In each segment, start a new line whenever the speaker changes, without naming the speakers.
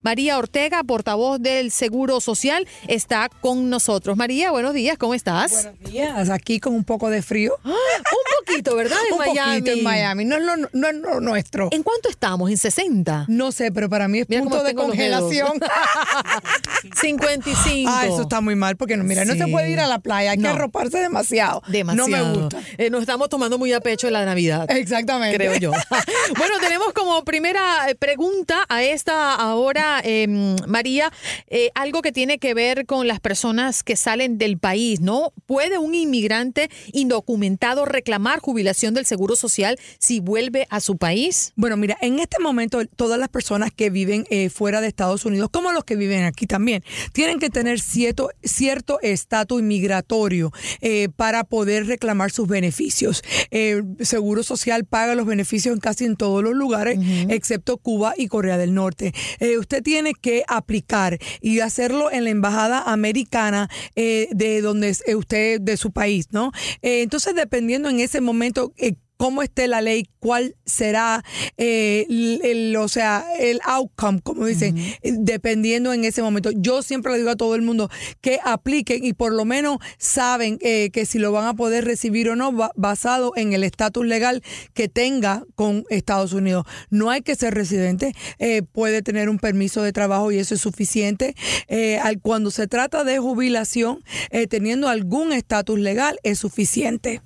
María Ortega, portavoz del Seguro Social, está con nosotros. María, buenos días, ¿cómo estás?
Buenos días, aquí con un poco de frío.
Un poquito, ¿verdad? En
un
Miami.
poquito en Miami, no es lo, no es lo nuestro.
¿En cuánto estamos? ¿En 60?
No sé, pero para mí es
Mira
punto de congelación.
55.
Ah, eso está muy mal porque no, mira, no se puede ir a la playa, hay
No.
que arroparse demasiado.
Demasiado.
No me gusta.
Eh, nos estamos tomando muy a pecho la Navidad.
Exactamente.
Creo yo. bueno, tenemos como primera eh, pregunta a esta eh, María, eh, algo que tiene que ver con las personas que salen del país, ¿no? ¿Puede un inmigrante indocumentado reclamar jubilación del Seguro Social si vuelve a su país?
Bueno, mira, en este momento todas las personas que viven eh, fuera de Estados Unidos, como los que viven aquí también, tienen que tener cierto cierto estatus inmigratorio eh, para poder reclamar sus beneficios. Seguro Social paga los beneficios en casi en todos los lugares, excepto Cuba y Corea del Norte. Eh, tiene que aplicar y hacerlo en la embajada americana eh, de donde es eh, usted de su país, ¿no? Eh, entonces, dependiendo en ese momento eh, cómo esté la ley, cuál será eh, el, el- o sea, el outcome, como dicen, dependiendo en ese momento. Yo siempre le digo a todo el mundo que apliquen y por lo menos saben eh, que si lo van a poder recibir o no, ba- basado en el estatus legal que tenga con Estados Unidos. No hay que ser residente, eh, puede tener un permiso de trabajo y eso es suficiente. Eh, al- cuando se trata de jubilación, eh, teniendo algún estatus legal, es suficiente.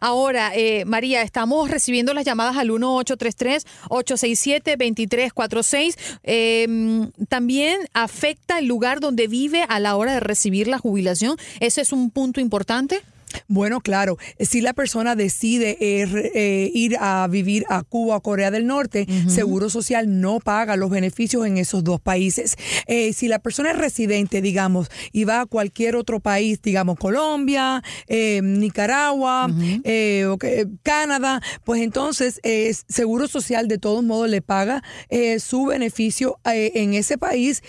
Ahora, eh, María, estamos recibiendo las llamadas al 1833-867-2346. Eh, También afecta el lugar donde vive a la hora de recibir la jubilación. ¿Ese es un punto importante?
Bueno, claro, si la persona decide eh, eh, ir a vivir a Cuba o Corea del Norte, Seguro Social no paga los beneficios en esos dos países. Eh, si la persona es residente, digamos, y va a cualquier otro país, digamos Colombia, Nicaragua, Canadá, pues entonces Seguro Social de todos modos le paga eh, su beneficio en ese país,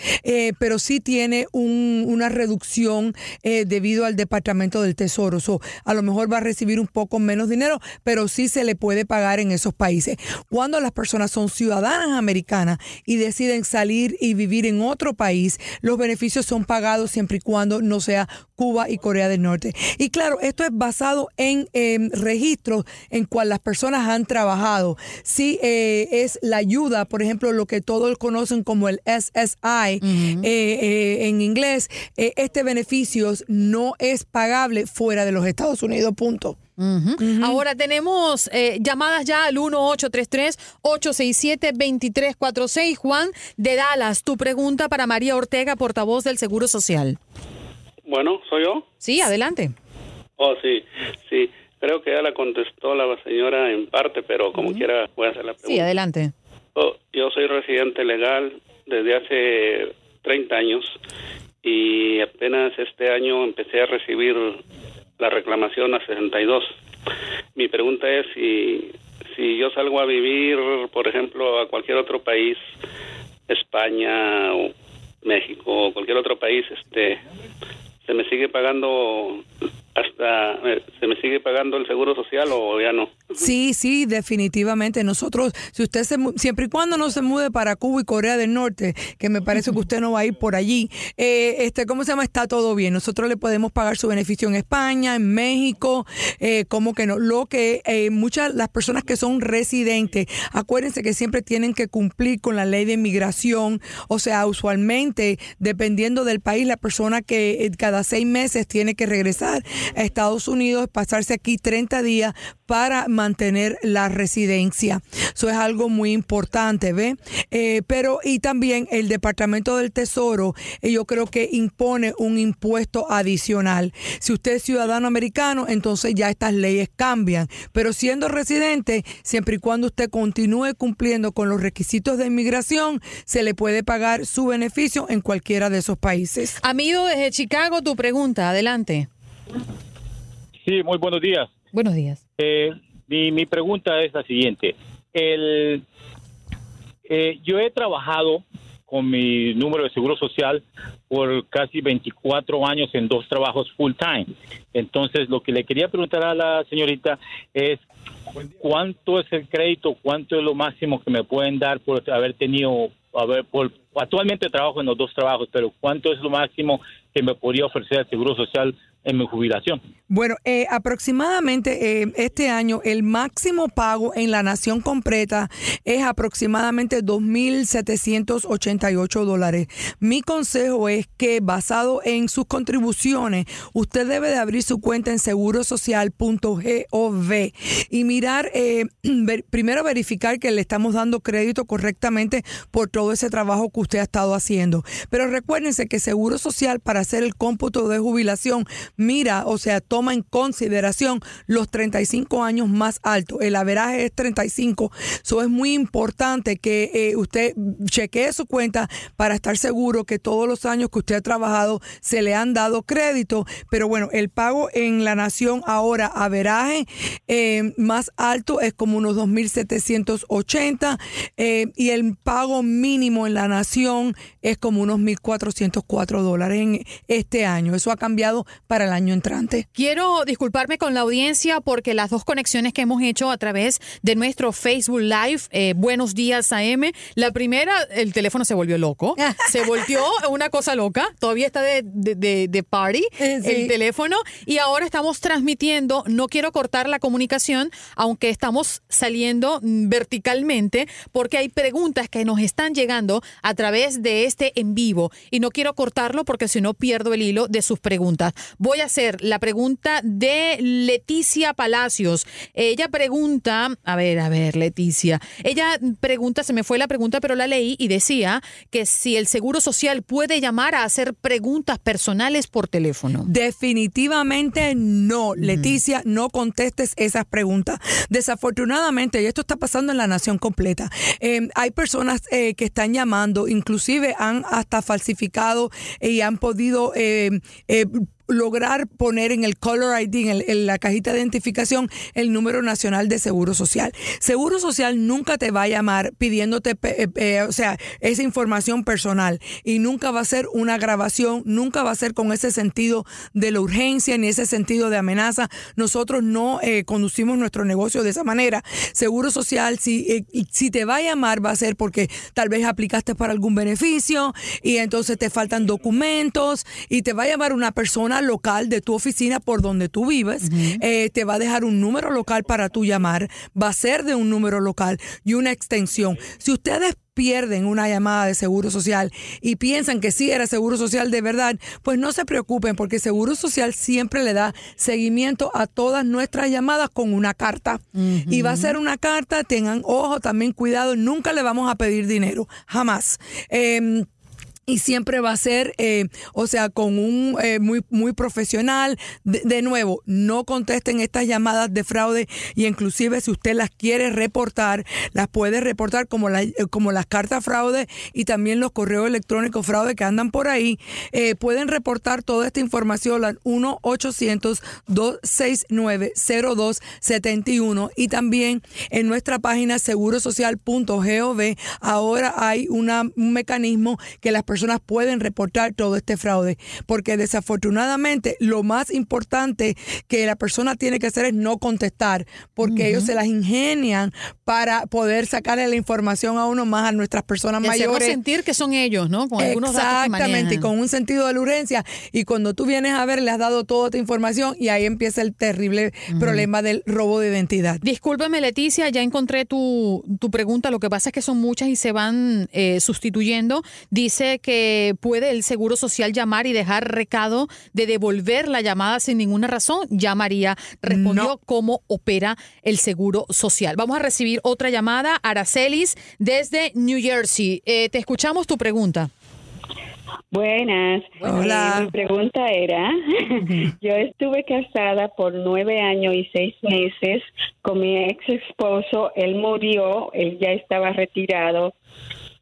pero sí tiene un- una reducción debido al Departamento del Tesoro. So, a lo mejor va a recibir un poco menos dinero, pero sí se le puede pagar en esos países. Cuando las personas son ciudadanas americanas y deciden salir y vivir en otro país, los beneficios son pagados siempre y cuando no sea Cuba y Corea del Norte. Y claro, esto es basado en em, registros en cual las personas han trabajado. Si eh, es la ayuda, por ejemplo, lo que todos conocen como el SSI eh, eh, en inglés, este beneficio no es pagable fuera de los Estados Unidos, punto.
Ahora tenemos eh, llamadas ya al 1833-867-2346. Juan de Dallas, tu pregunta para María Ortega, portavoz del Seguro Social.
Bueno, ¿soy yo?
Sí, adelante.
Oh, sí, sí. Creo que ya la contestó la señora en parte, pero como quiera voy a hacer la pregunta.
Sí, adelante.
Oh, yo soy residente legal desde hace 30 años y apenas este año empecé a recibir la reclamación a 62. Mi pregunta es si, si yo salgo a vivir, por ejemplo, a cualquier otro país, España o México o cualquier otro país, este, se me sigue pagando hasta eh, se me sigue pagando el seguro social o ya no.
Sí, sí, definitivamente. Nosotros, si usted se, siempre y cuando no se mude para Cuba y Corea del Norte, que me parece que usted no va a ir por allí, eh, este, ¿cómo se llama? Está todo bien. Nosotros le podemos pagar su beneficio en España, en México, eh, como que no. Lo que eh, muchas las personas que son residentes, acuérdense que siempre tienen que cumplir con la ley de inmigración. O sea, usualmente, dependiendo del país, la persona que eh, cada seis meses tiene que regresar a Estados Unidos, pasarse aquí 30 días para mantener la residencia. Eso es algo muy importante, ¿ve? Eh, pero y también el Departamento del Tesoro, eh, yo creo que impone un impuesto adicional. Si usted es ciudadano americano, entonces ya estas leyes cambian. Pero siendo residente, siempre y cuando usted continúe cumpliendo con los requisitos de inmigración, se le puede pagar su beneficio en cualquiera de esos países.
Amigo desde Chicago, tu pregunta, adelante.
Sí, muy buenos días.
Buenos días.
Eh, mi, mi pregunta es la siguiente. El, eh, yo he trabajado con mi número de seguro social por casi 24 años en dos trabajos full time. Entonces, lo que le quería preguntar a la señorita es cuánto es el crédito, cuánto es lo máximo que me pueden dar por haber tenido, haber, por, actualmente trabajo en los dos trabajos, pero cuánto es lo máximo que me podría ofrecer el seguro social en mi jubilación.
Bueno, eh, aproximadamente eh, este año el máximo pago en la nación completa es aproximadamente 2.788 dólares. Mi consejo es que basado en sus contribuciones, usted debe de abrir su cuenta en segurosocial.gov y mirar, eh, primero verificar que le estamos dando crédito correctamente por todo ese trabajo que usted ha estado haciendo. Pero recuérdense que Seguro Social para hacer el cómputo de jubilación mira, o sea, toma en consideración los 35 años más altos. El averaje es 35. Eso es muy importante que eh, usted chequee su cuenta para estar seguro que todos los años que usted ha trabajado se le han dado crédito. Pero bueno, el pago en la nación ahora, averaje eh, más alto es como unos 2.780 eh, y el pago mínimo en la nación es como unos 1.404 dólares en este año. Eso ha cambiado para el año entrante.
Quiero disculparme con la audiencia porque las dos conexiones que hemos hecho a través de nuestro Facebook Live, eh, Buenos Días AM, la primera, el teléfono se volvió loco, se volvió una cosa loca, todavía está de, de, de- de party
sí.
el teléfono y ahora estamos transmitiendo, no quiero cortar la comunicación, aunque estamos saliendo verticalmente porque hay preguntas que nos están llegando a través de este en vivo y no quiero cortarlo porque si no pierdo el hilo de sus preguntas. Voy a hacer la pregunta de Leticia Palacios. Ella pregunta, a ver, a ver, Leticia. Ella pregunta, se me fue la pregunta, pero la leí y decía que si el Seguro Social puede llamar a hacer preguntas personales por teléfono.
Definitivamente no, Leticia, no contestes esas preguntas. Desafortunadamente, y esto está pasando en la nación completa, eh, hay personas eh, que están llamando, inclusive han hasta falsificado y han podido eh, eh, lograr poner en el Color ID, en, el- la cajita de identificación, el número nacional de Seguro Social. Seguro Social nunca te va a llamar pidiéndote, eh, o sea, esa información personal y nunca va a ser una grabación, nunca va a ser con ese sentido de la urgencia ni ese sentido de amenaza. Nosotros no eh, conducimos nuestro negocio de esa manera. Seguro Social, si, eh, si te va a llamar, va a ser porque tal vez aplicaste para algún beneficio y entonces te faltan documentos y te va a llamar una persona local de tu oficina por donde tú vives, eh, te va a dejar un número local para tú llamar, va a ser de un número local y una extensión. Si ustedes pierden una llamada de Seguro Social y piensan que sí era Seguro Social de verdad, pues no se preocupen porque Seguro Social siempre le da seguimiento a todas nuestras llamadas con una carta. Y va a ser una carta, tengan ojo, también cuidado, nunca le vamos a pedir dinero, jamás. Em, y siempre va a ser, eh, o sea, con un eh, muy muy profesional. De, nuevo, no contesten estas llamadas de fraude y inclusive si usted las quiere reportar, las puede reportar como, la- eh, como las cartas fraude y también los correos electrónicos fraude que andan por ahí. Pueden reportar toda esta información al 1-800-269-0271 y también en nuestra página segurosocial.gov ahora hay una, un mecanismo que las personas pueden reportar todo este fraude porque desafortunadamente lo más importante que la persona tiene que hacer es no contestar porque ellos se las ingenian para poder sacarle la información a uno más a nuestras personas
Y
mayores.
sentir que son ellos, ¿no? Con algunos
Exactamente, y con un sentido de la urgencia. Y cuando tú vienes a ver, le has dado toda esta información y ahí empieza el terrible problema del robo de identidad.
Discúlpeme, Leticia, ya encontré tu, tu pregunta. Lo que pasa es que son muchas y se van eh, sustituyendo. Dice que puede el Seguro Social llamar y dejar recado de devolver la llamada sin ninguna razón. Ya María respondió cómo opera el Seguro Social. Vamos a recibir otra llamada. Aracelis, desde New Jersey. Eh, te escuchamos tu pregunta.
Buenas.
Hola.
Eh, mi pregunta era, yo estuve casada por nueve años y seis meses con mi ex esposo. Él murió, él ya estaba retirado.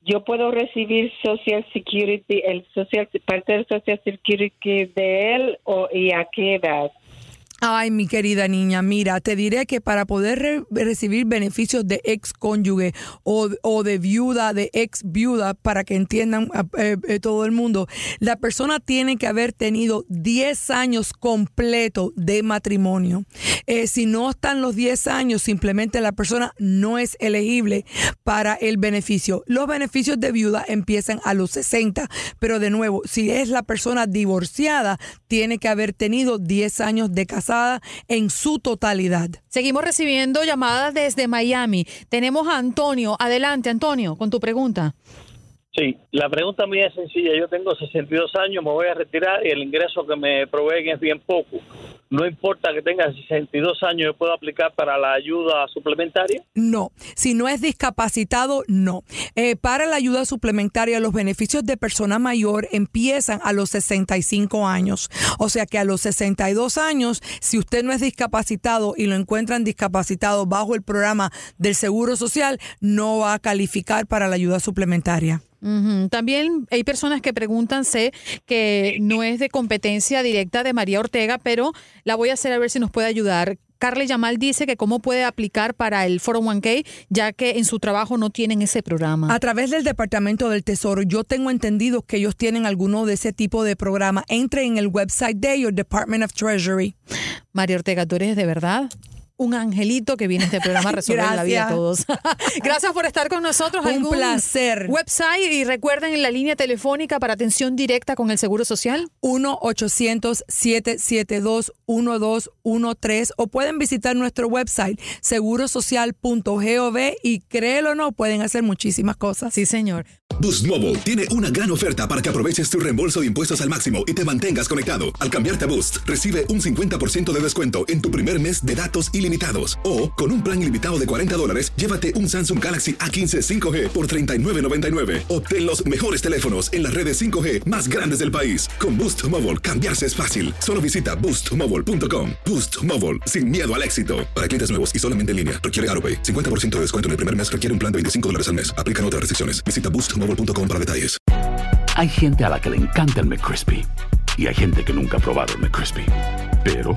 Yo puedo recibir Social Security, el social, parte del Social Security de él o y a qué edad.
Ay, mi querida niña, mira, te diré que para poder re- recibir beneficios de ex cónyuge o, o de viuda, de ex viuda, para que entiendan ah, eh, eh, todo el mundo, la persona tiene que haber tenido 10 años completos de matrimonio. Eh, si no están los 10 años, simplemente la persona no es elegible para el beneficio. Los beneficios de viuda empiezan a los 60, pero de nuevo, si es la persona divorciada, tiene que haber tenido 10 años de en su totalidad.
Seguimos recibiendo llamadas desde Miami. Tenemos a Antonio. Adelante, Antonio, con tu pregunta.
Sí, la pregunta mía es sencilla. Yo tengo 62 años, me voy a retirar y el ingreso que me proveen es bien poco. No importa que tenga 62 años, yo puedo aplicar para la ayuda suplementaria.
No, si no es discapacitado, no. Eh, para la ayuda suplementaria, los beneficios de persona mayor empiezan a los 65 años. O sea que a los 62 años, si usted no es discapacitado y lo encuentran discapacitado bajo el programa del Seguro Social, no va a calificar para la ayuda suplementaria.
También hay personas que preguntan, sé que no es de competencia directa de María Ortega, pero la voy a hacer a ver si nos puede ayudar. Carly Yamal dice que cómo puede aplicar para el 401k, ya que en su trabajo no tienen ese programa.
A través del Departamento del Tesoro, yo tengo entendido que ellos tienen alguno de ese tipo de programa. Entre en el website de ellos, Department of Treasury.
María Ortega, tú eres de verdad un angelito que viene a este programa a resolver la vida a todos. Gracias por estar con nosotros.
Un
¿Algún
placer.
Website y recuerden la línea telefónica para atención directa con el Seguro Social.
1-800-772-1213 o pueden visitar nuestro website segurosocial.gov y créelo o no, pueden hacer muchísimas cosas.
Sí, señor.
Boost Mobile tiene una gran oferta para que aproveches tu reembolso de impuestos al máximo y te mantengas conectado. Al cambiarte a Boost, recibe un 50% de descuento en tu primer mes de datos O, con un plan ilimitado de 40 dólares, llévate un Samsung Galaxy A15 5G por $39.99. Obtén los mejores teléfonos en las redes 5G más grandes del país. Con Boost Mobile, cambiarse es fácil. Solo visita boostmobile.com. Boost Mobile, sin miedo al éxito. Para clientes nuevos y solamente en línea, requiere AroPay. 50% de descuento en el primer mes requiere un plan de 25 dólares al mes. Aplican otras restricciones. Visita boostmobile.com para detalles.
Hay gente a la que le encanta el McCrispy y hay gente que nunca ha probado el McCrispy. Pero